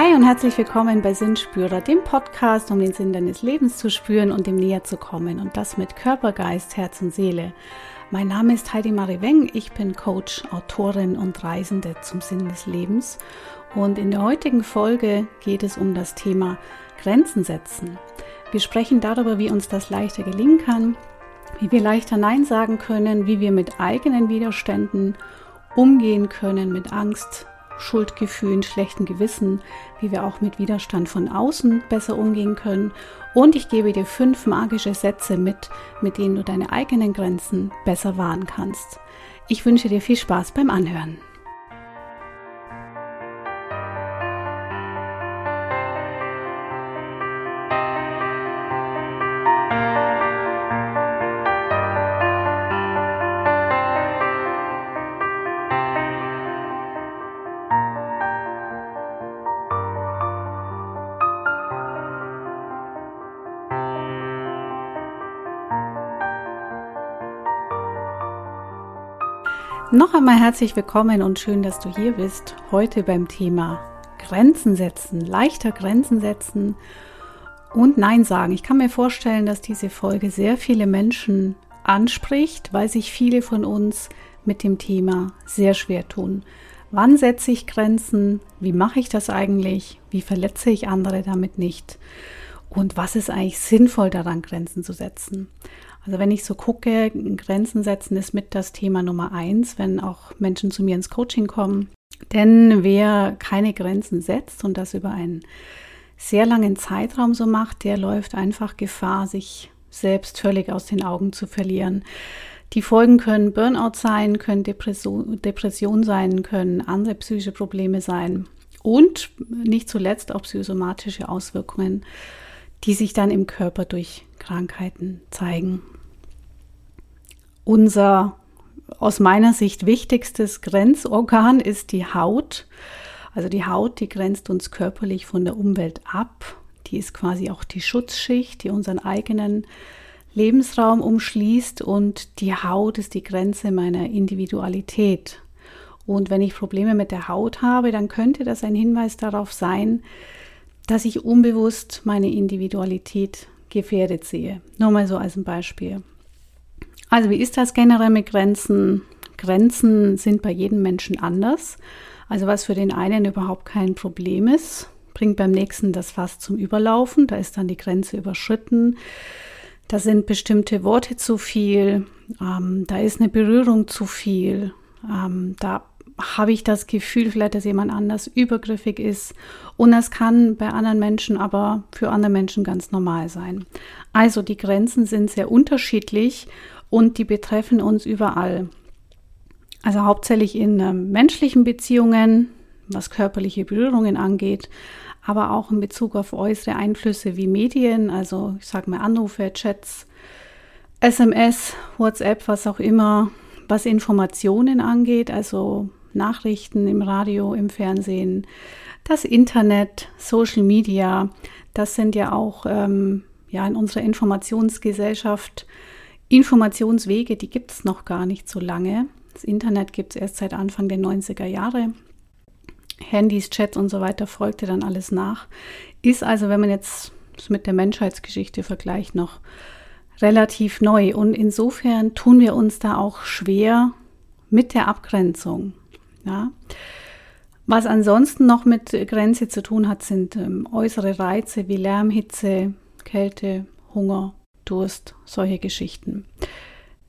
Hi und herzlich willkommen bei Sinnspürer, dem Podcast, um den Sinn deines Lebens zu spüren und dem näher zu kommen und das mit Körper, Geist, Herz und Seele. Mein Name ist Heidi Marie Weng, ich bin Coach, Autorin und Reisende zum Sinn des Lebens und in der heutigen Folge geht es um das Thema Grenzen setzen. Wir sprechen darüber, wie uns das leichter gelingen kann, wie wir leichter Nein sagen können, wie wir mit eigenen Widerständen umgehen können, mit Angst, Schuldgefühlen, schlechten Gewissen, wie wir auch mit Widerstand von außen besser umgehen können. Und ich gebe dir fünf magische Sätze mit, mit denen du deine eigenen Grenzen besser wahren kannst. Ich wünsche dir viel Spaß beim Anhören. Noch einmal herzlich willkommen und schön, dass du hier bist. Heute beim Thema Grenzen setzen, leichter Grenzen setzen und Nein sagen. Ich kann mir vorstellen, dass diese Folge sehr viele Menschen anspricht, weil sich viele von uns mit dem Thema sehr schwer tun. Wann setze ich Grenzen? Wie mache ich das eigentlich? Wie verletze ich andere damit nicht? Und was ist eigentlich sinnvoll daran, Grenzen zu setzen? Also wenn ich so gucke, Grenzen setzen ist mit das Thema Nummer eins, wenn auch Menschen zu mir ins Coaching kommen. Denn wer keine Grenzen setzt und das über einen sehr langen Zeitraum so macht, der läuft einfach Gefahr, sich selbst völlig aus den Augen zu verlieren. Die Folgen können Burnout sein, können Depression, sein, können andere psychische Probleme sein und nicht zuletzt auch psychosomatische Auswirkungen, die sich dann im Körper durch Krankheiten zeigen. Unser aus meiner Sicht wichtigstes Grenzorgan ist die Haut. Also die Haut, die grenzt uns körperlich von der Umwelt ab. Die ist quasi auch die Schutzschicht, die unseren eigenen Lebensraum umschließt und die Haut ist die Grenze meiner Individualität. Und wenn ich Probleme mit der Haut habe, dann könnte das ein Hinweis darauf sein, dass ich unbewusst meine Individualität gefährdet sehe. Nur mal so als ein Beispiel. Also wie ist das generell mit Grenzen? Grenzen sind bei jedem Menschen anders. Also was für den einen überhaupt kein Problem ist, bringt beim nächsten das Fass zum Überlaufen. Da ist dann die Grenze überschritten. Da sind bestimmte Worte zu viel. Ähm, da ist eine Berührung zu viel. Ähm, da habe ich das Gefühl, vielleicht, dass jemand anders übergriffig ist. Und das kann bei anderen Menschen aber für andere Menschen ganz normal sein. Also die Grenzen sind sehr unterschiedlich und die betreffen uns überall. Also hauptsächlich in äh, menschlichen Beziehungen, was körperliche Berührungen angeht, aber auch in Bezug auf äußere Einflüsse wie Medien, also ich sage mal Anrufe, Chats, SMS, WhatsApp, was auch immer, was Informationen angeht, also Nachrichten im Radio, im Fernsehen, das Internet, Social Media, das sind ja auch ähm, ja, in unserer Informationsgesellschaft Informationswege, die gibt es noch gar nicht so lange. Das Internet gibt es erst seit Anfang der 90er Jahre. Handys, Chats und so weiter folgte dann alles nach. Ist also, wenn man jetzt mit der Menschheitsgeschichte vergleicht, noch relativ neu. Und insofern tun wir uns da auch schwer mit der Abgrenzung. Ja. Was ansonsten noch mit Grenze zu tun hat, sind ähm, äußere Reize wie Lärm, Hitze, Kälte, Hunger, Durst, solche Geschichten.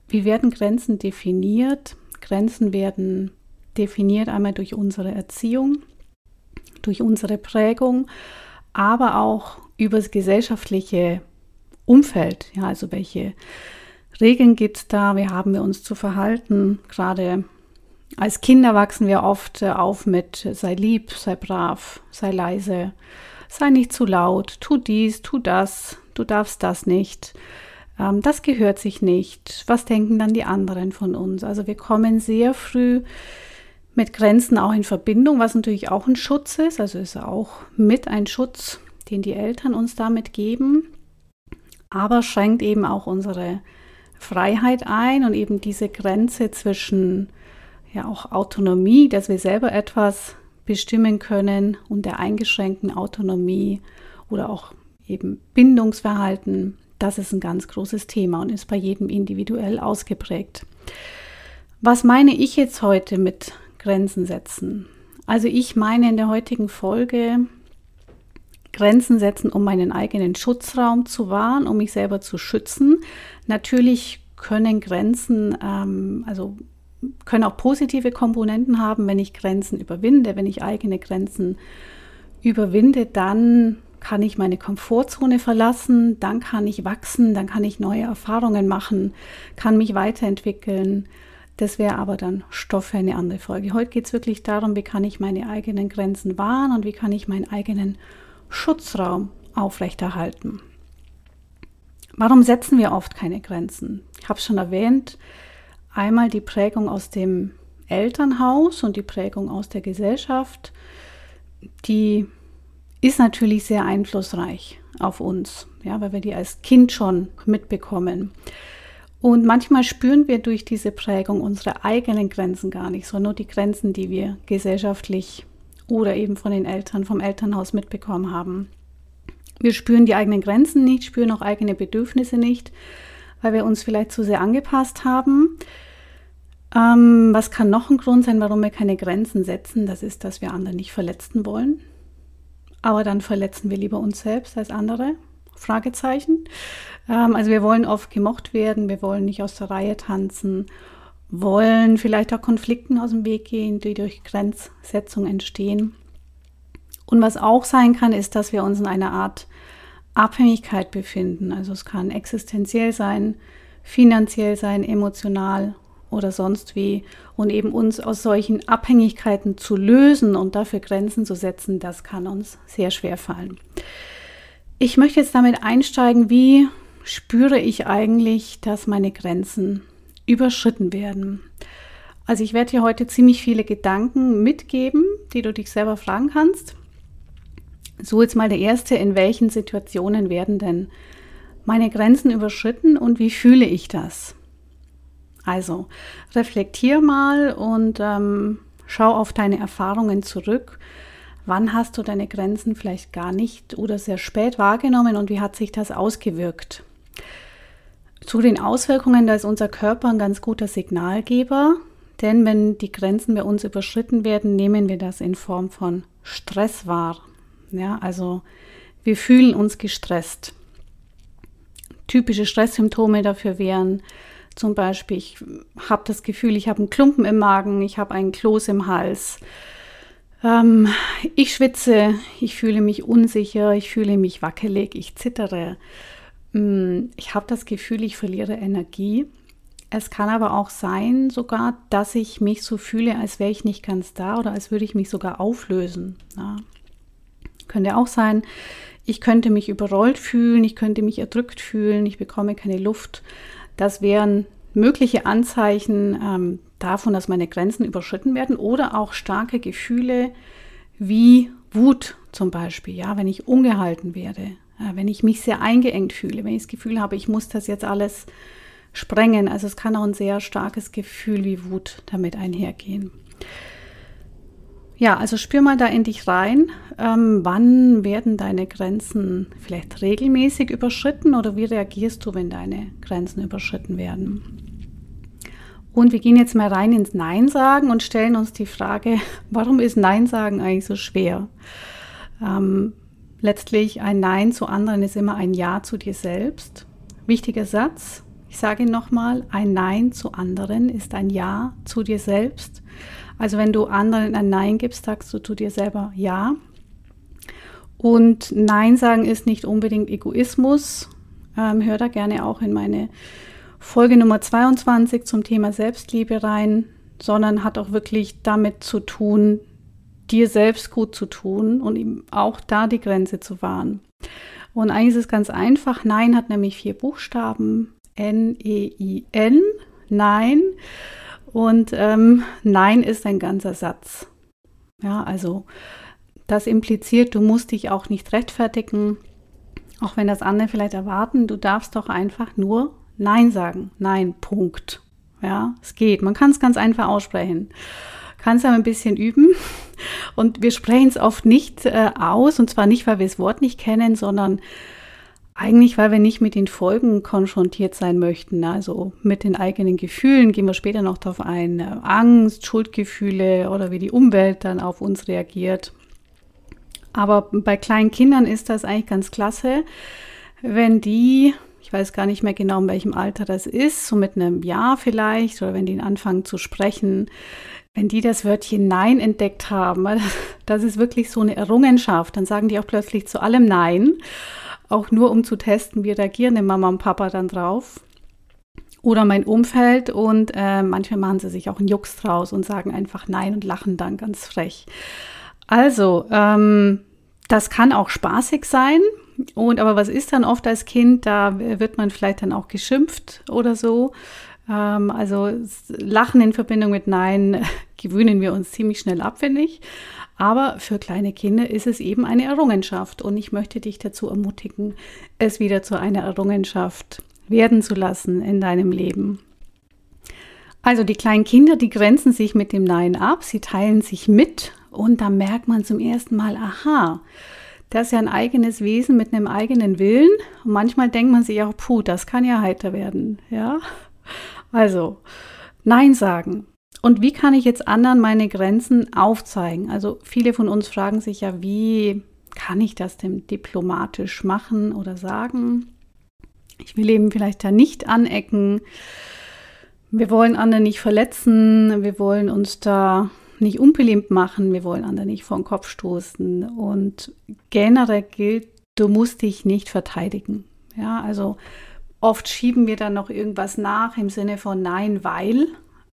Wie werden Grenzen definiert? Grenzen werden definiert einmal durch unsere Erziehung, durch unsere Prägung, aber auch über das gesellschaftliche Umfeld. Ja, also welche Regeln gibt es da? Wie haben wir uns zu verhalten? Gerade als Kinder wachsen wir oft auf mit sei lieb, sei brav, sei leise, sei nicht zu laut, tu dies, tu das, du darfst das nicht, ähm, das gehört sich nicht, was denken dann die anderen von uns? Also wir kommen sehr früh mit Grenzen auch in Verbindung, was natürlich auch ein Schutz ist, also ist auch mit ein Schutz, den die Eltern uns damit geben, aber schränkt eben auch unsere Freiheit ein und eben diese Grenze zwischen ja auch Autonomie, dass wir selber etwas bestimmen können und der eingeschränkten Autonomie oder auch eben Bindungsverhalten, das ist ein ganz großes Thema und ist bei jedem individuell ausgeprägt. Was meine ich jetzt heute mit Grenzen setzen? Also ich meine in der heutigen Folge Grenzen setzen, um meinen eigenen Schutzraum zu wahren, um mich selber zu schützen. Natürlich können Grenzen, ähm, also können auch positive Komponenten haben, wenn ich Grenzen überwinde, wenn ich eigene Grenzen überwinde, dann kann ich meine Komfortzone verlassen, dann kann ich wachsen, dann kann ich neue Erfahrungen machen, kann mich weiterentwickeln. Das wäre aber dann Stoff für eine andere Folge. Heute geht es wirklich darum, wie kann ich meine eigenen Grenzen wahren und wie kann ich meinen eigenen Schutzraum aufrechterhalten. Warum setzen wir oft keine Grenzen? Ich habe es schon erwähnt, einmal die Prägung aus dem Elternhaus und die Prägung aus der Gesellschaft, die ist natürlich sehr einflussreich auf uns, ja, weil wir die als Kind schon mitbekommen. Und manchmal spüren wir durch diese Prägung unsere eigenen Grenzen gar nicht, sondern nur die Grenzen, die wir gesellschaftlich oder eben von den Eltern, vom Elternhaus mitbekommen haben. Wir spüren die eigenen Grenzen nicht, spüren auch eigene Bedürfnisse nicht, weil wir uns vielleicht zu sehr angepasst haben. Ähm, was kann noch ein Grund sein, warum wir keine Grenzen setzen? Das ist, dass wir andere nicht verletzen wollen. Aber dann verletzen wir lieber uns selbst als andere. Fragezeichen. Ähm, also wir wollen oft gemocht werden, wir wollen nicht aus der Reihe tanzen, wollen vielleicht auch Konflikten aus dem Weg gehen, die durch Grenzsetzung entstehen. Und was auch sein kann, ist, dass wir uns in einer Art Abhängigkeit befinden. Also es kann existenziell sein, finanziell sein, emotional oder sonst wie. Und eben uns aus solchen Abhängigkeiten zu lösen und dafür Grenzen zu setzen, das kann uns sehr schwer fallen. Ich möchte jetzt damit einsteigen, wie spüre ich eigentlich, dass meine Grenzen überschritten werden. Also ich werde dir heute ziemlich viele Gedanken mitgeben, die du dich selber fragen kannst. So jetzt mal der erste, in welchen Situationen werden denn meine Grenzen überschritten und wie fühle ich das? Also reflektier mal und ähm, schau auf deine Erfahrungen zurück. Wann hast du deine Grenzen vielleicht gar nicht oder sehr spät wahrgenommen und wie hat sich das ausgewirkt? Zu den Auswirkungen, da ist unser Körper ein ganz guter Signalgeber, denn wenn die Grenzen bei uns überschritten werden, nehmen wir das in Form von Stress wahr. Ja, also wir fühlen uns gestresst. Typische Stresssymptome dafür wären zum Beispiel, ich habe das Gefühl, ich habe einen Klumpen im Magen, ich habe einen Kloß im Hals, ähm, ich schwitze, ich fühle mich unsicher, ich fühle mich wackelig, ich zittere. Mm, ich habe das Gefühl, ich verliere Energie. Es kann aber auch sein, sogar, dass ich mich so fühle, als wäre ich nicht ganz da oder als würde ich mich sogar auflösen. Ja. Könnte auch sein, ich könnte mich überrollt fühlen, ich könnte mich erdrückt fühlen, ich bekomme keine Luft. Das wären mögliche Anzeichen ähm, davon, dass meine Grenzen überschritten werden oder auch starke Gefühle wie Wut zum Beispiel, ja, wenn ich ungehalten werde, äh, wenn ich mich sehr eingeengt fühle, wenn ich das Gefühl habe, ich muss das jetzt alles sprengen. Also es kann auch ein sehr starkes Gefühl wie Wut damit einhergehen. Ja, also spür mal da in dich rein. Ähm, wann werden deine Grenzen vielleicht regelmäßig überschritten oder wie reagierst du, wenn deine Grenzen überschritten werden? Und wir gehen jetzt mal rein ins Nein sagen und stellen uns die Frage, warum ist Nein sagen eigentlich so schwer? Ähm, Letztlich ein Nein zu anderen ist immer ein Ja zu dir selbst. Wichtiger Satz. Ich sage nochmal, ein Nein zu anderen ist ein Ja zu dir selbst. Also wenn du anderen ein Nein gibst, sagst du zu dir selber Ja. Und Nein sagen ist nicht unbedingt Egoismus. Ähm, hör da gerne auch in meine Folge Nummer 22 zum Thema Selbstliebe rein, sondern hat auch wirklich damit zu tun, dir selbst gut zu tun und ihm auch da die Grenze zu wahren. Und eigentlich ist es ganz einfach. Nein hat nämlich vier Buchstaben. N-E-I-N. Nein. Und ähm, Nein ist ein ganzer Satz. Ja, also das impliziert, du musst dich auch nicht rechtfertigen, auch wenn das andere vielleicht erwarten. Du darfst doch einfach nur Nein sagen. Nein, Punkt. Ja, es geht. Man kann es ganz einfach aussprechen. kannst aber ein bisschen üben. Und wir sprechen es oft nicht äh, aus, und zwar nicht, weil wir das Wort nicht kennen, sondern eigentlich, weil wir nicht mit den Folgen konfrontiert sein möchten. Also mit den eigenen Gefühlen gehen wir später noch darauf ein. Angst, Schuldgefühle oder wie die Umwelt dann auf uns reagiert. Aber bei kleinen Kindern ist das eigentlich ganz klasse, wenn die, ich weiß gar nicht mehr genau, in welchem Alter das ist, so mit einem Jahr vielleicht, oder wenn die anfangen zu sprechen, wenn die das Wörtchen Nein entdeckt haben, das ist wirklich so eine Errungenschaft, dann sagen die auch plötzlich zu allem Nein auch nur um zu testen, wie reagieren denn Mama und Papa dann drauf. Oder mein Umfeld und äh, manchmal machen sie sich auch einen Jux draus und sagen einfach Nein und lachen dann ganz frech. Also, ähm, das kann auch spaßig sein. Und aber was ist dann oft als Kind? Da wird man vielleicht dann auch geschimpft oder so. Ähm, also Lachen in Verbindung mit Nein gewöhnen wir uns ziemlich schnell ab, finde ich. Aber für kleine Kinder ist es eben eine Errungenschaft und ich möchte dich dazu ermutigen, es wieder zu einer Errungenschaft werden zu lassen in deinem Leben. Also die kleinen Kinder, die grenzen sich mit dem Nein ab, sie teilen sich mit und da merkt man zum ersten Mal, aha, das ist ja ein eigenes Wesen mit einem eigenen Willen. Und manchmal denkt man sich auch, puh, das kann ja heiter werden. Ja, also Nein sagen. Und wie kann ich jetzt anderen meine Grenzen aufzeigen? Also viele von uns fragen sich ja, wie kann ich das denn diplomatisch machen oder sagen? Ich will eben vielleicht da nicht anecken. Wir wollen andere nicht verletzen. Wir wollen uns da nicht unbeliebt machen. Wir wollen andere nicht vor den Kopf stoßen. Und generell gilt, du musst dich nicht verteidigen. Ja, also oft schieben wir dann noch irgendwas nach im Sinne von nein, weil.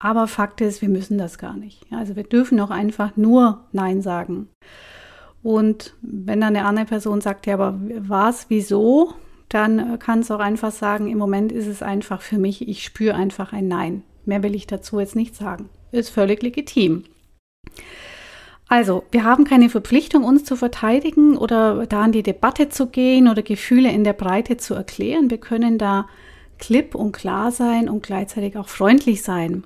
Aber Fakt ist, wir müssen das gar nicht. Also wir dürfen auch einfach nur Nein sagen. Und wenn dann eine andere Person sagt, ja, aber was, wieso, dann kann es auch einfach sagen, im Moment ist es einfach für mich, ich spüre einfach ein Nein. Mehr will ich dazu jetzt nicht sagen. Ist völlig legitim. Also, wir haben keine Verpflichtung, uns zu verteidigen oder da in die Debatte zu gehen oder Gefühle in der Breite zu erklären. Wir können da klipp und klar sein und gleichzeitig auch freundlich sein.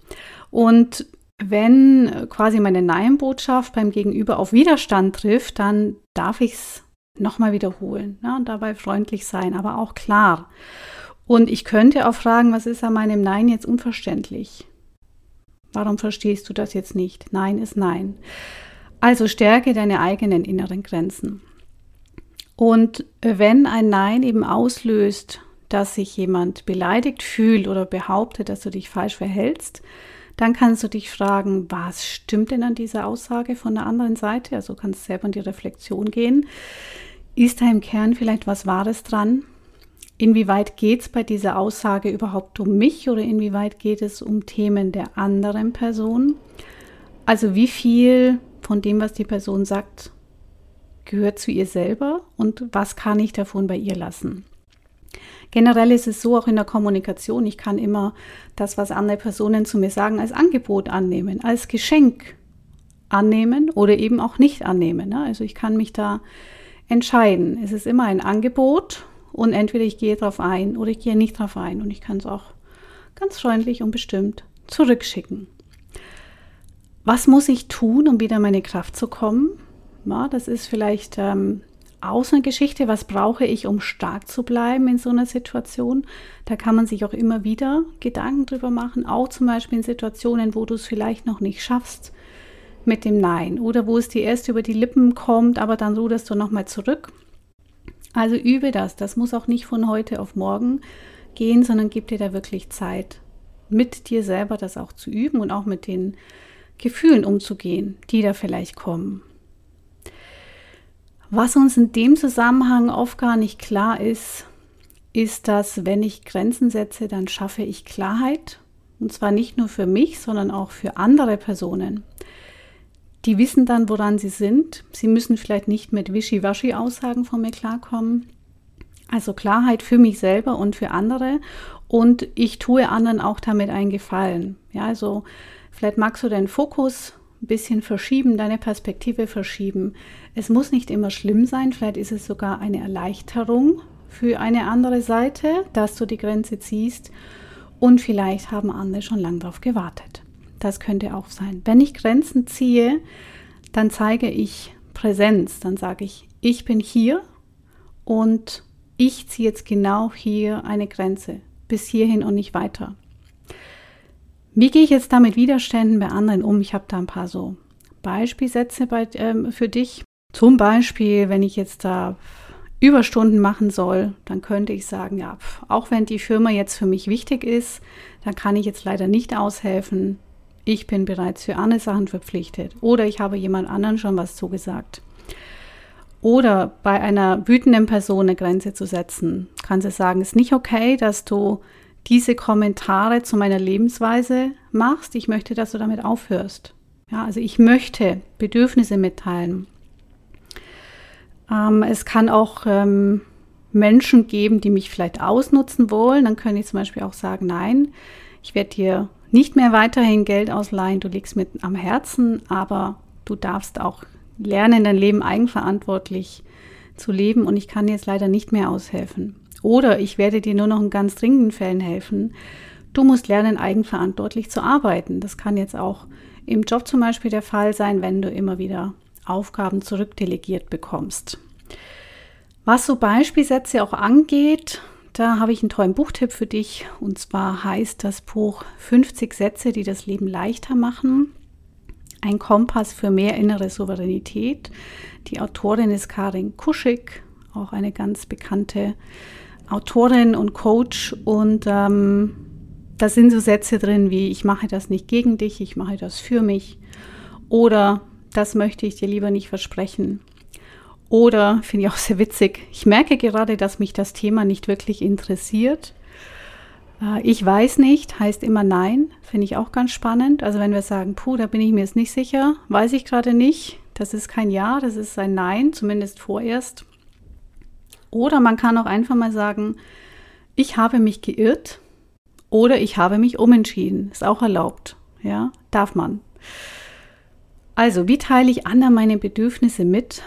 Und wenn quasi meine Nein-Botschaft beim Gegenüber auf Widerstand trifft, dann darf ich es nochmal wiederholen ne, und dabei freundlich sein, aber auch klar. Und ich könnte auch fragen, was ist an meinem Nein jetzt unverständlich? Warum verstehst du das jetzt nicht? Nein ist Nein. Also stärke deine eigenen inneren Grenzen. Und wenn ein Nein eben auslöst, dass sich jemand beleidigt fühlt oder behauptet, dass du dich falsch verhältst, dann kannst du dich fragen, was stimmt denn an dieser Aussage von der anderen Seite? Also kannst du selber in die Reflexion gehen. Ist da im Kern vielleicht was Wahres dran? Inwieweit geht es bei dieser Aussage überhaupt um mich oder inwieweit geht es um Themen der anderen Person? Also wie viel von dem, was die Person sagt, gehört zu ihr selber und was kann ich davon bei ihr lassen? Generell ist es so auch in der Kommunikation, ich kann immer das, was andere Personen zu mir sagen, als Angebot annehmen, als Geschenk annehmen oder eben auch nicht annehmen. Ne? Also ich kann mich da entscheiden. Es ist immer ein Angebot und entweder ich gehe darauf ein oder ich gehe nicht darauf ein und ich kann es auch ganz freundlich und bestimmt zurückschicken. Was muss ich tun, um wieder in meine Kraft zu kommen? Ja, das ist vielleicht ähm, Außengeschichte, was brauche ich, um stark zu bleiben in so einer Situation. Da kann man sich auch immer wieder Gedanken drüber machen, auch zum Beispiel in Situationen, wo du es vielleicht noch nicht schaffst mit dem Nein oder wo es dir erst über die Lippen kommt, aber dann ruderst du nochmal zurück. Also übe das. Das muss auch nicht von heute auf morgen gehen, sondern gib dir da wirklich Zeit, mit dir selber das auch zu üben und auch mit den Gefühlen umzugehen, die da vielleicht kommen. Was uns in dem Zusammenhang oft gar nicht klar ist, ist, dass wenn ich Grenzen setze, dann schaffe ich Klarheit. Und zwar nicht nur für mich, sondern auch für andere Personen. Die wissen dann, woran sie sind. Sie müssen vielleicht nicht mit Wischiwaschi-Aussagen von mir klarkommen. Also Klarheit für mich selber und für andere. Und ich tue anderen auch damit einen Gefallen. Ja, also vielleicht magst du deinen Fokus ein bisschen verschieben, deine Perspektive verschieben. Es muss nicht immer schlimm sein, vielleicht ist es sogar eine Erleichterung für eine andere Seite, dass du die Grenze ziehst und vielleicht haben andere schon lange darauf gewartet. das könnte auch sein. Wenn ich Grenzen ziehe, dann zeige ich Präsenz, dann sage ich, ich bin hier und ich ziehe jetzt genau hier eine Grenze, bis hierhin und nicht weiter. Wie gehe ich jetzt da mit Widerständen bei anderen um? Ich habe da ein paar so Beispielsätze bei, ähm, für dich. Zum Beispiel, wenn ich jetzt da Überstunden machen soll, dann könnte ich sagen, ja, auch wenn die Firma jetzt für mich wichtig ist, dann kann ich jetzt leider nicht aushelfen. Ich bin bereits für andere Sachen verpflichtet oder ich habe jemand anderen schon was zugesagt. Oder bei einer wütenden Person eine Grenze zu setzen, kann sie sagen, es ist nicht okay, dass du diese Kommentare zu meiner Lebensweise machst. Ich möchte, dass du damit aufhörst. Ja, also ich möchte Bedürfnisse mitteilen. Ähm, es kann auch ähm, Menschen geben, die mich vielleicht ausnutzen wollen. Dann könnte ich zum Beispiel auch sagen, nein, ich werde dir nicht mehr weiterhin Geld ausleihen, du liegst mir am Herzen, aber du darfst auch lernen, dein Leben eigenverantwortlich zu leben und ich kann jetzt leider nicht mehr aushelfen. Oder ich werde dir nur noch in ganz dringenden Fällen helfen. Du musst lernen, eigenverantwortlich zu arbeiten. Das kann jetzt auch im Job zum Beispiel der Fall sein, wenn du immer wieder Aufgaben zurückdelegiert bekommst. Was so Beispielsätze auch angeht, da habe ich einen tollen Buchtipp für dich. Und zwar heißt das Buch 50 Sätze, die das Leben leichter machen. Ein Kompass für mehr innere Souveränität. Die Autorin ist Karin Kuschig, auch eine ganz bekannte Autorin und Coach. Und ähm, da sind so Sätze drin wie, ich mache das nicht gegen dich, ich mache das für mich. Oder das möchte ich dir lieber nicht versprechen. Oder, finde ich auch sehr witzig, ich merke gerade, dass mich das Thema nicht wirklich interessiert. Äh, ich weiß nicht, heißt immer nein, finde ich auch ganz spannend. Also wenn wir sagen, puh, da bin ich mir jetzt nicht sicher, weiß ich gerade nicht. Das ist kein Ja, das ist ein Nein, zumindest vorerst. Oder man kann auch einfach mal sagen, ich habe mich geirrt oder ich habe mich umentschieden. Ist auch erlaubt. Ja, darf man. Also, wie teile ich Anna meine Bedürfnisse mit?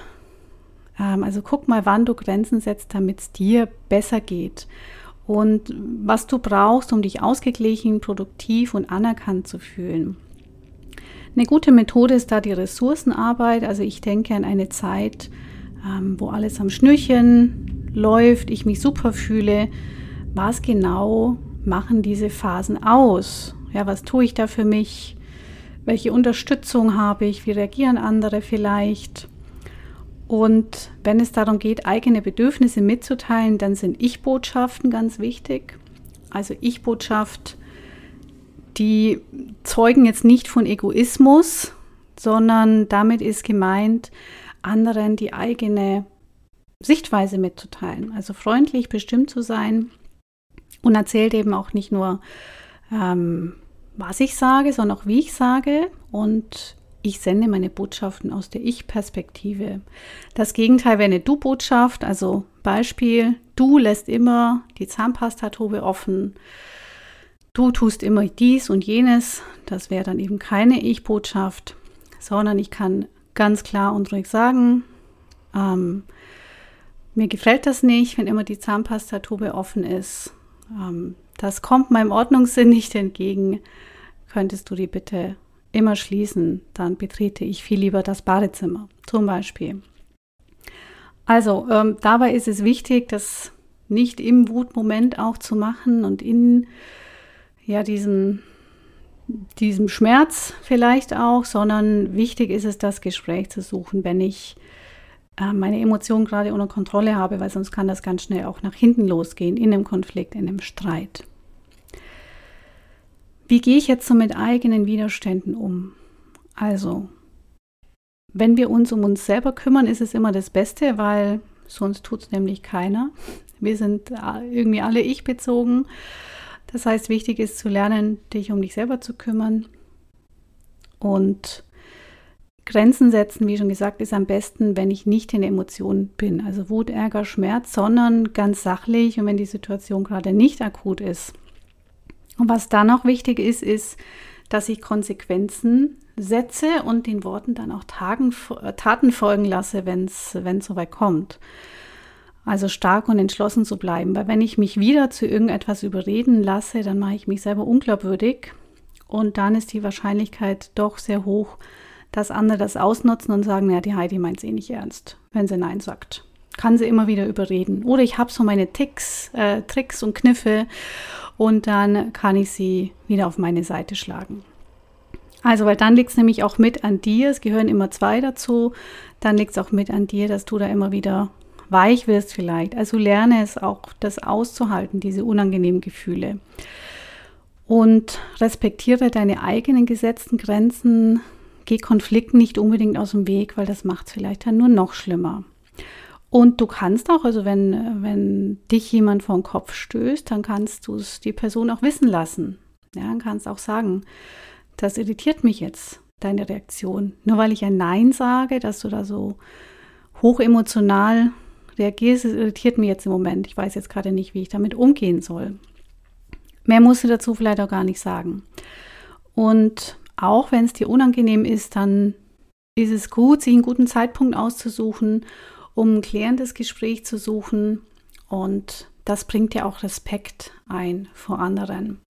Ähm, also, guck mal, wann du Grenzen setzt, damit es dir besser geht. Und was du brauchst, um dich ausgeglichen, produktiv und anerkannt zu fühlen. Eine gute Methode ist da die Ressourcenarbeit. Also ich denke an eine Zeit, ähm, wo alles am Schnürchen läuft, ich mich super fühle. Was genau machen diese Phasen aus? Ja, was tue ich da für mich? Welche Unterstützung habe ich? Wie reagieren andere vielleicht? Und wenn es darum geht, eigene Bedürfnisse mitzuteilen, dann sind Ich-Botschaften ganz wichtig. Also Ich-Botschaft, die zeugen jetzt nicht von Egoismus, sondern damit ist gemeint, anderen die eigene Sichtweise mitzuteilen. Also freundlich bestimmt zu sein und erzählt eben auch nicht nur, ähm, was ich sage, sondern auch wie ich sage. Und ich sende meine Botschaften aus der Ich-Perspektive. Das Gegenteil wäre eine Du-Botschaft. Also Beispiel, du lässt immer die Zahnpastatube offen. Du tust immer dies und jenes. Das wäre dann eben keine Ich-Botschaft, sondern ich kann ganz klar und ruhig sagen, ähm, mir gefällt das nicht, wenn immer die Zahnpastatube offen ist. Ähm, das kommt meinem Ordnungssinn nicht entgegen. Könntest du die bitte immer schließen, dann betrete ich viel lieber das Badezimmer zum Beispiel. Also ähm, dabei ist es wichtig, das nicht im Wutmoment auch zu machen und in ja, diesem diesem Schmerz vielleicht auch, sondern wichtig ist es, das Gespräch zu suchen, wenn ich äh, meine Emotionen gerade unter Kontrolle habe, weil sonst kann das ganz schnell auch nach hinten losgehen, in einem Konflikt, in einem Streit. Wie gehe ich jetzt so mit eigenen Widerständen um? Also, wenn wir uns um uns selber kümmern, ist es immer das Beste, weil sonst tut es nämlich keiner. Wir sind äh, irgendwie alle ich bezogen das heißt, wichtig ist zu lernen, dich um dich selber zu kümmern und Grenzen setzen, wie schon gesagt, ist am besten, wenn ich nicht in Emotionen bin, also Wut, Ärger, Schmerz, sondern ganz sachlich und wenn die Situation gerade nicht akut ist. Und was dann auch wichtig ist, ist, dass ich Konsequenzen setze und den Worten dann auch Tagen, Taten folgen lasse, wenn es soweit kommt. Also stark und entschlossen zu bleiben, weil wenn ich mich wieder zu irgendetwas überreden lasse, dann mache ich mich selber unglaubwürdig Und dann ist die Wahrscheinlichkeit doch sehr hoch, dass andere das ausnutzen und sagen, ja, die Heidi meint es eh nicht ernst, wenn sie Nein sagt. Kann sie immer wieder überreden. Oder ich habe so meine Ticks, äh, Tricks und Kniffe und dann kann ich sie wieder auf meine Seite schlagen. Also, weil dann liegt es nämlich auch mit an dir, es gehören immer zwei dazu, dann liegt es auch mit an dir, dass du da immer wieder weich wirst vielleicht. Also lerne es auch, das auszuhalten, diese unangenehmen Gefühle. Und respektiere deine eigenen gesetzten Grenzen, geh Konflikten nicht unbedingt aus dem Weg, weil das macht es vielleicht dann nur noch schlimmer. Und du kannst auch, also wenn, wenn dich jemand vor den Kopf stößt, dann kannst du es die Person auch wissen lassen. Ja, dann kannst auch sagen, das irritiert mich jetzt, deine Reaktion. Nur weil ich ein Nein sage, dass du da so hochemotional reagierst, das irritiert mich jetzt im Moment. Ich weiß jetzt gerade nicht, wie ich damit umgehen soll. Mehr musst du dazu vielleicht auch gar nicht sagen. Und auch wenn es dir unangenehm ist, dann ist es gut, sich einen guten Zeitpunkt auszusuchen, um ein klärendes Gespräch zu suchen. Und das bringt dir auch Respekt ein vor anderen.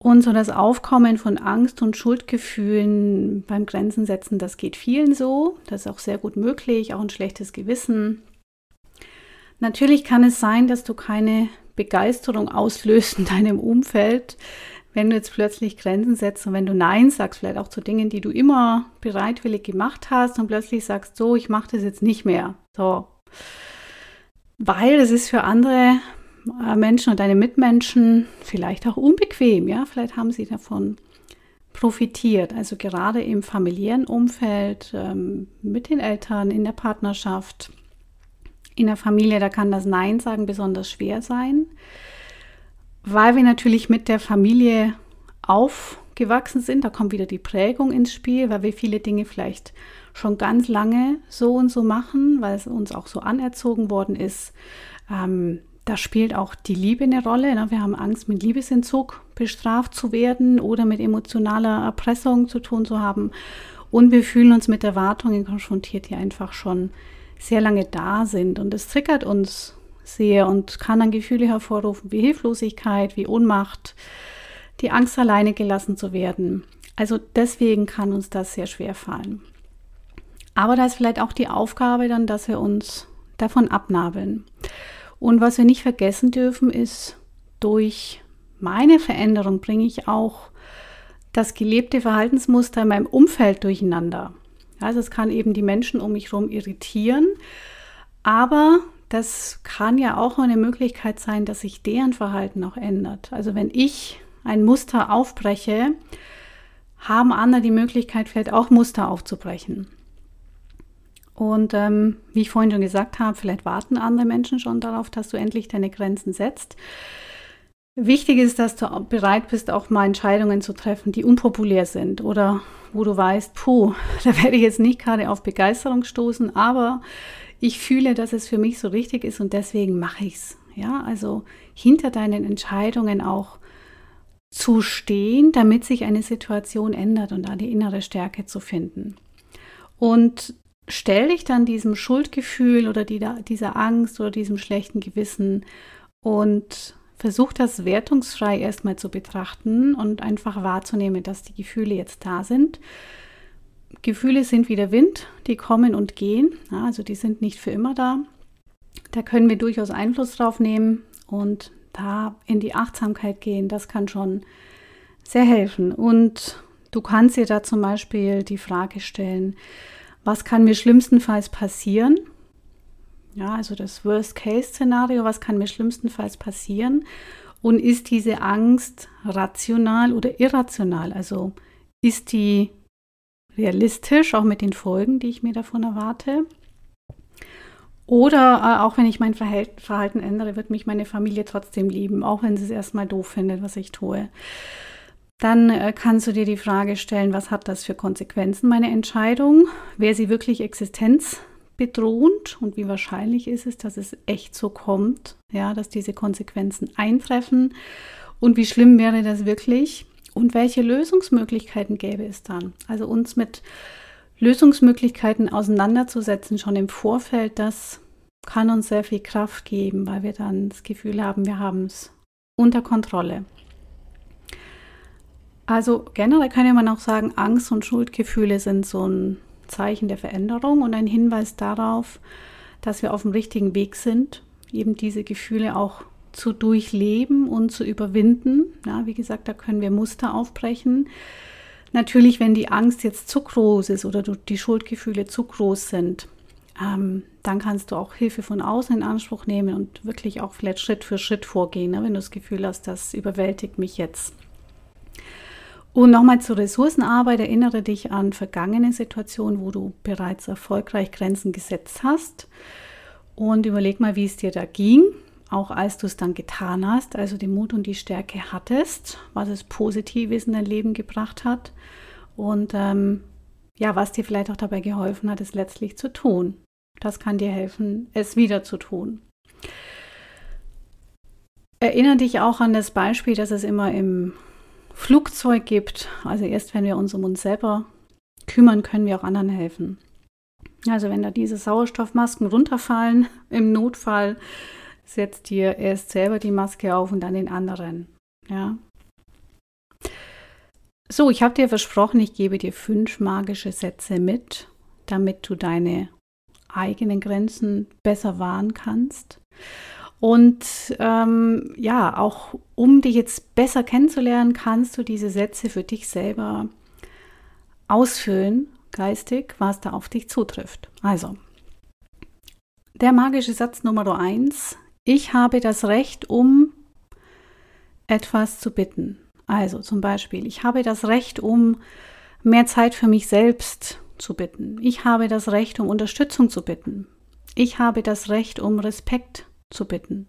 Und so das Aufkommen von Angst und Schuldgefühlen beim Grenzen setzen, das geht vielen so. Das ist auch sehr gut möglich, auch ein schlechtes Gewissen. Natürlich kann es sein, dass du keine Begeisterung auslöst in deinem Umfeld, wenn du jetzt plötzlich Grenzen setzt und wenn du Nein sagst, vielleicht auch zu Dingen, die du immer bereitwillig gemacht hast und plötzlich sagst, so, ich mache das jetzt nicht mehr. So. Weil es ist für andere äh, Menschen und deine Mitmenschen vielleicht auch unbequem, ja, vielleicht haben sie davon profitiert. Also gerade im familiären Umfeld, ähm, mit den Eltern, in der Partnerschaft, in der Familie, da kann das Nein sagen besonders schwer sein, weil wir natürlich mit der Familie aufgewachsen sind. Da kommt wieder die Prägung ins Spiel, weil wir viele Dinge vielleicht schon ganz lange so und so machen, weil es uns auch so anerzogen worden ist. Ähm, da spielt auch die Liebe eine Rolle. Ne? Wir haben Angst, mit Liebesentzug bestraft zu werden oder mit emotionaler Erpressung zu tun zu haben. Und wir fühlen uns mit Erwartungen konfrontiert, die einfach schon sehr lange da sind. Und es triggert uns sehr und kann dann Gefühle hervorrufen wie Hilflosigkeit, wie Ohnmacht, die Angst, alleine gelassen zu werden. Also deswegen kann uns das sehr schwer fallen. Aber da ist vielleicht auch die Aufgabe dann, dass wir uns davon abnabeln. Und was wir nicht vergessen dürfen, ist, durch meine Veränderung bringe ich auch das gelebte Verhaltensmuster in meinem Umfeld durcheinander. Also es kann eben die Menschen um mich herum irritieren, aber das kann ja auch eine Möglichkeit sein, dass sich deren Verhalten auch ändert. Also wenn ich ein Muster aufbreche, haben andere die Möglichkeit, vielleicht auch Muster aufzubrechen. Und ähm, wie ich vorhin schon gesagt habe, vielleicht warten andere Menschen schon darauf, dass du endlich deine Grenzen setzt. Wichtig ist, dass du bereit bist, auch mal Entscheidungen zu treffen, die unpopulär sind oder wo du weißt, puh, da werde ich jetzt nicht gerade auf Begeisterung stoßen, aber ich fühle, dass es für mich so richtig ist und deswegen mache ich es. Ja, also hinter deinen Entscheidungen auch zu stehen, damit sich eine Situation ändert und da die innere Stärke zu finden. Und stell dich dann diesem Schuldgefühl oder die, dieser Angst oder diesem schlechten Gewissen und versuch das wertungsfrei erstmal zu betrachten und einfach wahrzunehmen, dass die Gefühle jetzt da sind. Gefühle sind wie der Wind, die kommen und gehen, also die sind nicht für immer da. Da können wir durchaus Einfluss drauf nehmen und da in die Achtsamkeit gehen, das kann schon sehr helfen. Und du kannst dir da zum Beispiel die Frage stellen, was kann mir schlimmstenfalls passieren? Ja, also das Worst-Case-Szenario, was kann mir schlimmstenfalls passieren? Und ist diese Angst rational oder irrational? Also ist die realistisch, auch mit den Folgen, die ich mir davon erwarte? Oder äh, auch wenn ich mein Verhalten ändere, wird mich meine Familie trotzdem lieben, auch wenn sie es erstmal doof findet, was ich tue. Dann äh, kannst du dir die Frage stellen, was hat das für Konsequenzen, meine Entscheidung? Wäre sie wirklich existenzbedrohend und wie wahrscheinlich ist es, dass es echt so kommt, ja, dass diese Konsequenzen eintreffen? Und wie schlimm wäre das wirklich? Und welche Lösungsmöglichkeiten gäbe es dann? Also uns mit Lösungsmöglichkeiten auseinanderzusetzen, schon im Vorfeld, das kann uns sehr viel Kraft geben, weil wir dann das Gefühl haben, wir haben es unter Kontrolle. Also generell kann man auch sagen, Angst und Schuldgefühle sind so ein Zeichen der Veränderung und ein Hinweis darauf, dass wir auf dem richtigen Weg sind, eben diese Gefühle auch zu durchleben und zu überwinden. Ja, wie gesagt, da können wir Muster aufbrechen. Natürlich, wenn die Angst jetzt zu groß ist oder die Schuldgefühle zu groß sind, ähm, dann kannst du auch Hilfe von außen in Anspruch nehmen und wirklich auch vielleicht Schritt für Schritt vorgehen, ne, wenn du das Gefühl hast, das überwältigt mich jetzt. Und nochmal zur Ressourcenarbeit, erinnere dich an vergangene Situationen, wo du bereits erfolgreich Grenzen gesetzt hast und überleg mal, wie es dir da ging, auch als du es dann getan hast, also den Mut und die Stärke hattest, was es Positives in dein Leben gebracht hat und ähm, ja, was dir vielleicht auch dabei geholfen hat, es letztlich zu tun. Das kann dir helfen, es wieder zu tun. Erinnere dich auch an das Beispiel, dass es immer im Flugzeug gibt. Also erst wenn wir uns um uns selber kümmern, können wir auch anderen helfen. Also wenn da diese Sauerstoffmasken runterfallen, im Notfall setzt dir erst selber die Maske auf und dann den anderen. Ja. So, ich habe dir versprochen, ich gebe dir fünf magische Sätze mit, damit du deine eigenen Grenzen besser wahren kannst. Und ähm, ja, auch um dich jetzt besser kennenzulernen, kannst du diese Sätze für dich selber ausfüllen, geistig, was da auf dich zutrifft. Also, der magische Satz Nummer eins: Ich habe das Recht, um etwas zu bitten. Also zum Beispiel, ich habe das Recht, um mehr Zeit für mich selbst zu bitten. Ich habe das Recht, um Unterstützung zu bitten. Ich habe das Recht, um Respekt zu bitten.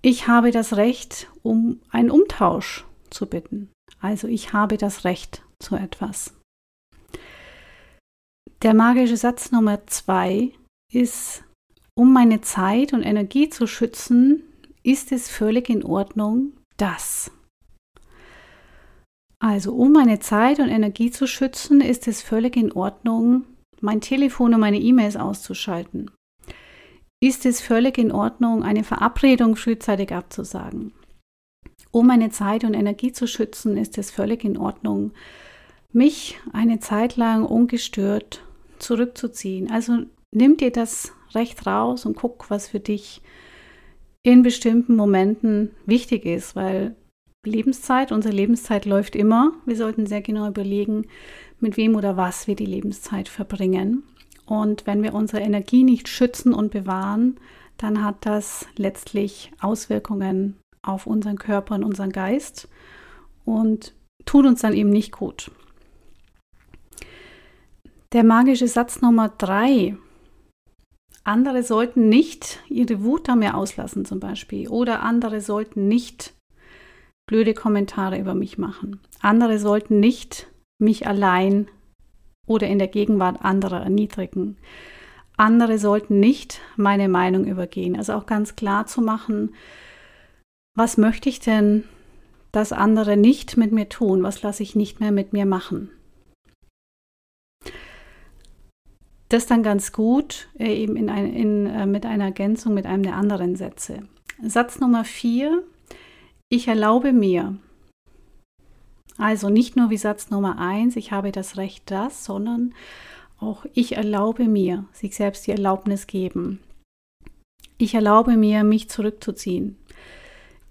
Ich habe das Recht, um einen Umtausch zu bitten. Also ich habe das Recht zu etwas. Der magische Satz Nummer zwei ist, um meine Zeit und Energie zu schützen, ist es völlig in Ordnung, dass. Also um meine Zeit und Energie zu schützen, ist es völlig in Ordnung, mein Telefon und meine E-Mails auszuschalten ist es völlig in Ordnung, eine Verabredung frühzeitig abzusagen. Um meine Zeit und Energie zu schützen, ist es völlig in Ordnung, mich eine Zeit lang ungestört zurückzuziehen. Also nimm dir das Recht raus und guck, was für dich in bestimmten Momenten wichtig ist, weil Lebenszeit, unsere Lebenszeit läuft immer. Wir sollten sehr genau überlegen, mit wem oder was wir die Lebenszeit verbringen. Und wenn wir unsere Energie nicht schützen und bewahren, dann hat das letztlich Auswirkungen auf unseren Körper und unseren Geist und tut uns dann eben nicht gut. Der magische Satz Nummer drei. Andere sollten nicht ihre Wut an mir auslassen zum Beispiel. Oder andere sollten nicht blöde Kommentare über mich machen. Andere sollten nicht mich allein oder in der Gegenwart anderer erniedrigen. Andere sollten nicht meine Meinung übergehen. Also auch ganz klar zu machen, was möchte ich denn, dass andere nicht mit mir tun? Was lasse ich nicht mehr mit mir machen? Das dann ganz gut äh, eben in ein, in, äh, mit einer Ergänzung mit einem der anderen Sätze. Satz Nummer vier. Ich erlaube mir, also nicht nur wie Satz Nummer eins, ich habe das Recht das, sondern auch ich erlaube mir, sich selbst die Erlaubnis geben. Ich erlaube mir, mich zurückzuziehen.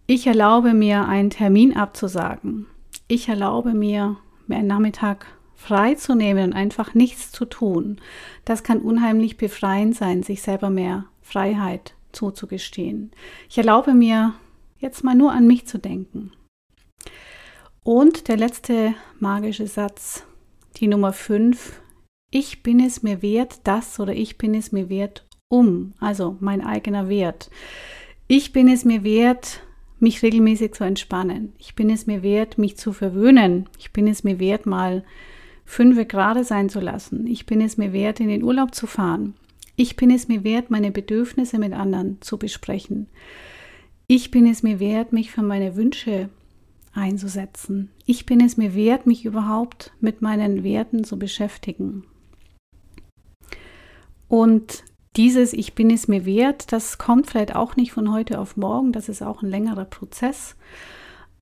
Ich erlaube mir, einen Termin abzusagen. Ich erlaube mir, mir einen Nachmittag freizunehmen und einfach nichts zu tun. Das kann unheimlich befreiend sein, sich selber mehr Freiheit zuzugestehen. Ich erlaube mir, jetzt mal nur an mich zu denken. Und der letzte magische Satz, die Nummer 5. Ich bin es mir wert, das oder ich bin es mir wert, um, also mein eigener Wert. Ich bin es mir wert, mich regelmäßig zu entspannen. Ich bin es mir wert, mich zu verwöhnen. Ich bin es mir wert, mal fünf Grad sein zu lassen. Ich bin es mir wert, in den Urlaub zu fahren. Ich bin es mir wert, meine Bedürfnisse mit anderen zu besprechen. Ich bin es mir wert, mich für meine Wünsche einzusetzen. Ich bin es mir wert, mich überhaupt mit meinen Werten zu beschäftigen. Und dieses Ich bin es mir wert, das kommt vielleicht auch nicht von heute auf morgen, das ist auch ein längerer Prozess.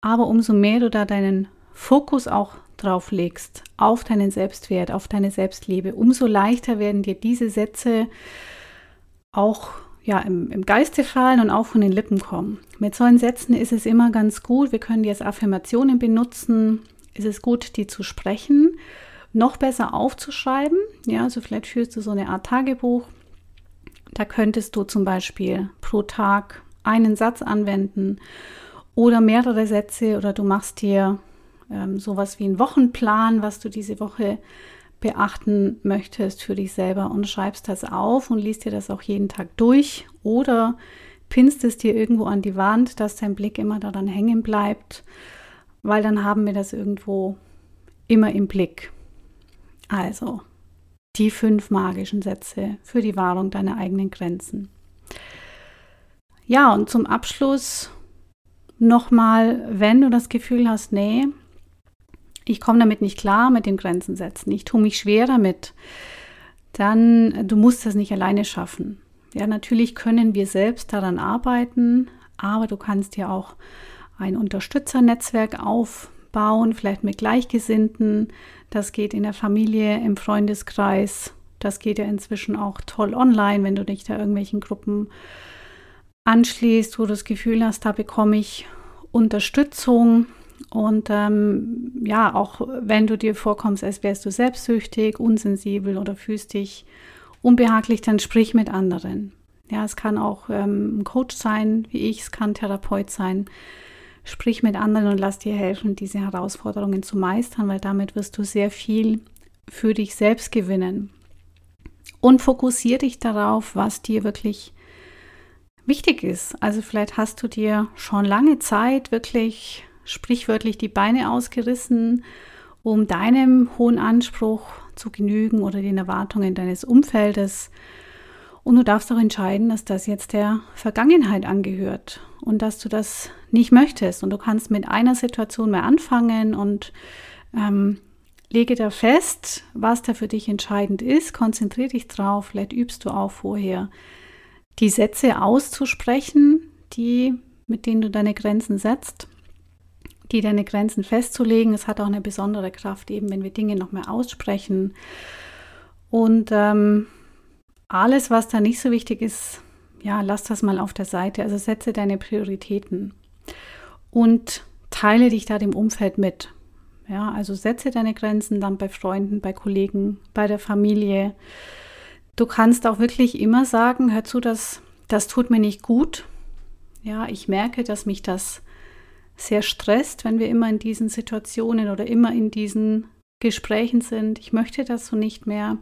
Aber umso mehr du da deinen Fokus auch drauf legst, auf deinen Selbstwert, auf deine Selbstliebe, umso leichter werden dir diese Sätze auch ja, im, im Geiste fallen und auch von den Lippen kommen. Mit solchen Sätzen ist es immer ganz gut, wir können die als Affirmationen benutzen, ist es gut, die zu sprechen, noch besser aufzuschreiben. Ja, also vielleicht führst du so eine Art Tagebuch. Da könntest du zum Beispiel pro Tag einen Satz anwenden oder mehrere Sätze oder du machst dir ähm, sowas wie einen Wochenplan, was du diese Woche beachten möchtest für dich selber und schreibst das auf und liest dir das auch jeden Tag durch oder pinst es dir irgendwo an die Wand, dass dein Blick immer daran hängen bleibt, weil dann haben wir das irgendwo immer im Blick. Also, die fünf magischen Sätze für die Wahrung deiner eigenen Grenzen. Ja, und zum Abschluss nochmal, wenn du das Gefühl hast, nee, ich komme damit nicht klar mit den Grenzen setzen, ich tue mich schwer damit, dann du musst das nicht alleine schaffen. Ja, natürlich können wir selbst daran arbeiten, aber du kannst ja auch ein Unterstützernetzwerk aufbauen, vielleicht mit Gleichgesinnten. Das geht in der Familie, im Freundeskreis. Das geht ja inzwischen auch toll online, wenn du dich da irgendwelchen Gruppen anschließt, wo du das Gefühl hast, da bekomme ich Unterstützung. Und ähm, ja, auch wenn du dir vorkommst, als wärst du selbstsüchtig, unsensibel oder fühlst dich unbehaglich, dann sprich mit anderen. Ja, es kann auch ähm, ein Coach sein, wie ich, es kann Therapeut sein. Sprich mit anderen und lass dir helfen, diese Herausforderungen zu meistern, weil damit wirst du sehr viel für dich selbst gewinnen. Und fokussiere dich darauf, was dir wirklich wichtig ist. Also vielleicht hast du dir schon lange Zeit wirklich sprichwörtlich die Beine ausgerissen, um deinem hohen Anspruch zu genügen oder den Erwartungen deines Umfeldes. Und du darfst auch entscheiden, dass das jetzt der Vergangenheit angehört und dass du das nicht möchtest. Und du kannst mit einer Situation mehr anfangen und ähm, lege da fest, was da für dich entscheidend ist. Konzentriere dich drauf. Vielleicht übst du auch vorher, die Sätze auszusprechen, die, mit denen du deine Grenzen setzt die deine Grenzen festzulegen. Es hat auch eine besondere Kraft, eben wenn wir Dinge noch mehr aussprechen. Und ähm, alles, was da nicht so wichtig ist, ja, lass das mal auf der Seite. Also setze deine Prioritäten und teile dich da dem Umfeld mit. Ja, also setze deine Grenzen dann bei Freunden, bei Kollegen, bei der Familie. Du kannst auch wirklich immer sagen, hör zu, das, das tut mir nicht gut. Ja, ich merke, dass mich das sehr stresst, wenn wir immer in diesen Situationen oder immer in diesen Gesprächen sind. Ich möchte das so nicht mehr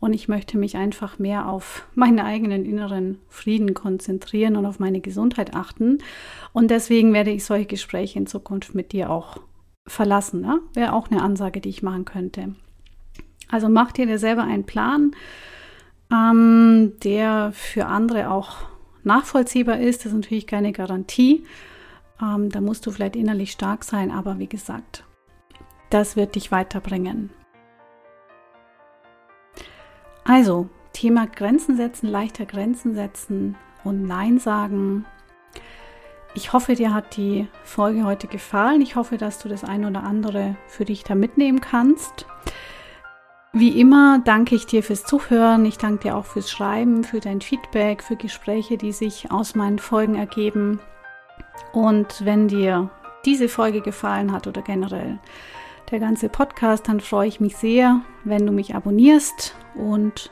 und ich möchte mich einfach mehr auf meinen eigenen inneren Frieden konzentrieren und auf meine Gesundheit achten. Und deswegen werde ich solche Gespräche in Zukunft mit dir auch verlassen. Ne? Wäre auch eine Ansage, die ich machen könnte. Also mach dir da selber einen Plan, ähm, der für andere auch nachvollziehbar ist. Das ist natürlich keine Garantie. Ähm, da musst du vielleicht innerlich stark sein, aber wie gesagt, das wird dich weiterbringen. Also, Thema Grenzen setzen, leichter Grenzen setzen und Nein sagen. Ich hoffe, dir hat die Folge heute gefallen. Ich hoffe, dass du das ein oder andere für dich da mitnehmen kannst. Wie immer danke ich dir fürs Zuhören. Ich danke dir auch fürs Schreiben, für dein Feedback, für Gespräche, die sich aus meinen Folgen ergeben. Und wenn dir diese Folge gefallen hat oder generell der ganze Podcast, dann freue ich mich sehr, wenn du mich abonnierst und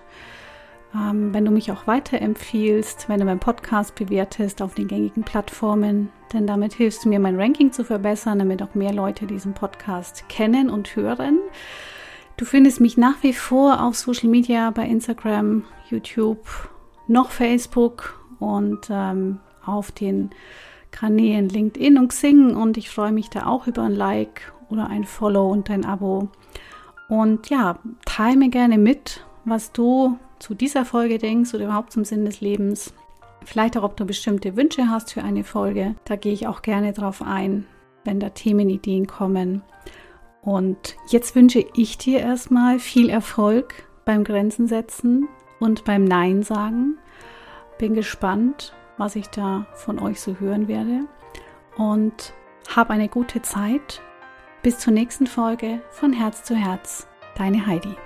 ähm, wenn du mich auch weiterempfiehlst, wenn du meinen Podcast bewertest auf den gängigen Plattformen, denn damit hilfst du mir, mein Ranking zu verbessern, damit auch mehr Leute diesen Podcast kennen und hören. Du findest mich nach wie vor auf Social Media bei Instagram, YouTube, noch Facebook und ähm, auf den Kanälen LinkedIn und Xing und ich freue mich da auch über ein Like oder ein Follow und ein Abo. Und ja, teile mir gerne mit, was du zu dieser Folge denkst oder überhaupt zum Sinn des Lebens. Vielleicht auch, ob du bestimmte Wünsche hast für eine Folge. Da gehe ich auch gerne drauf ein, wenn da Themenideen kommen. Und jetzt wünsche ich dir erstmal viel Erfolg beim Grenzen setzen und beim Nein sagen. Bin gespannt, was ich da von euch so hören werde. Und hab eine gute Zeit. Bis zur nächsten Folge von Herz zu Herz, deine Heidi.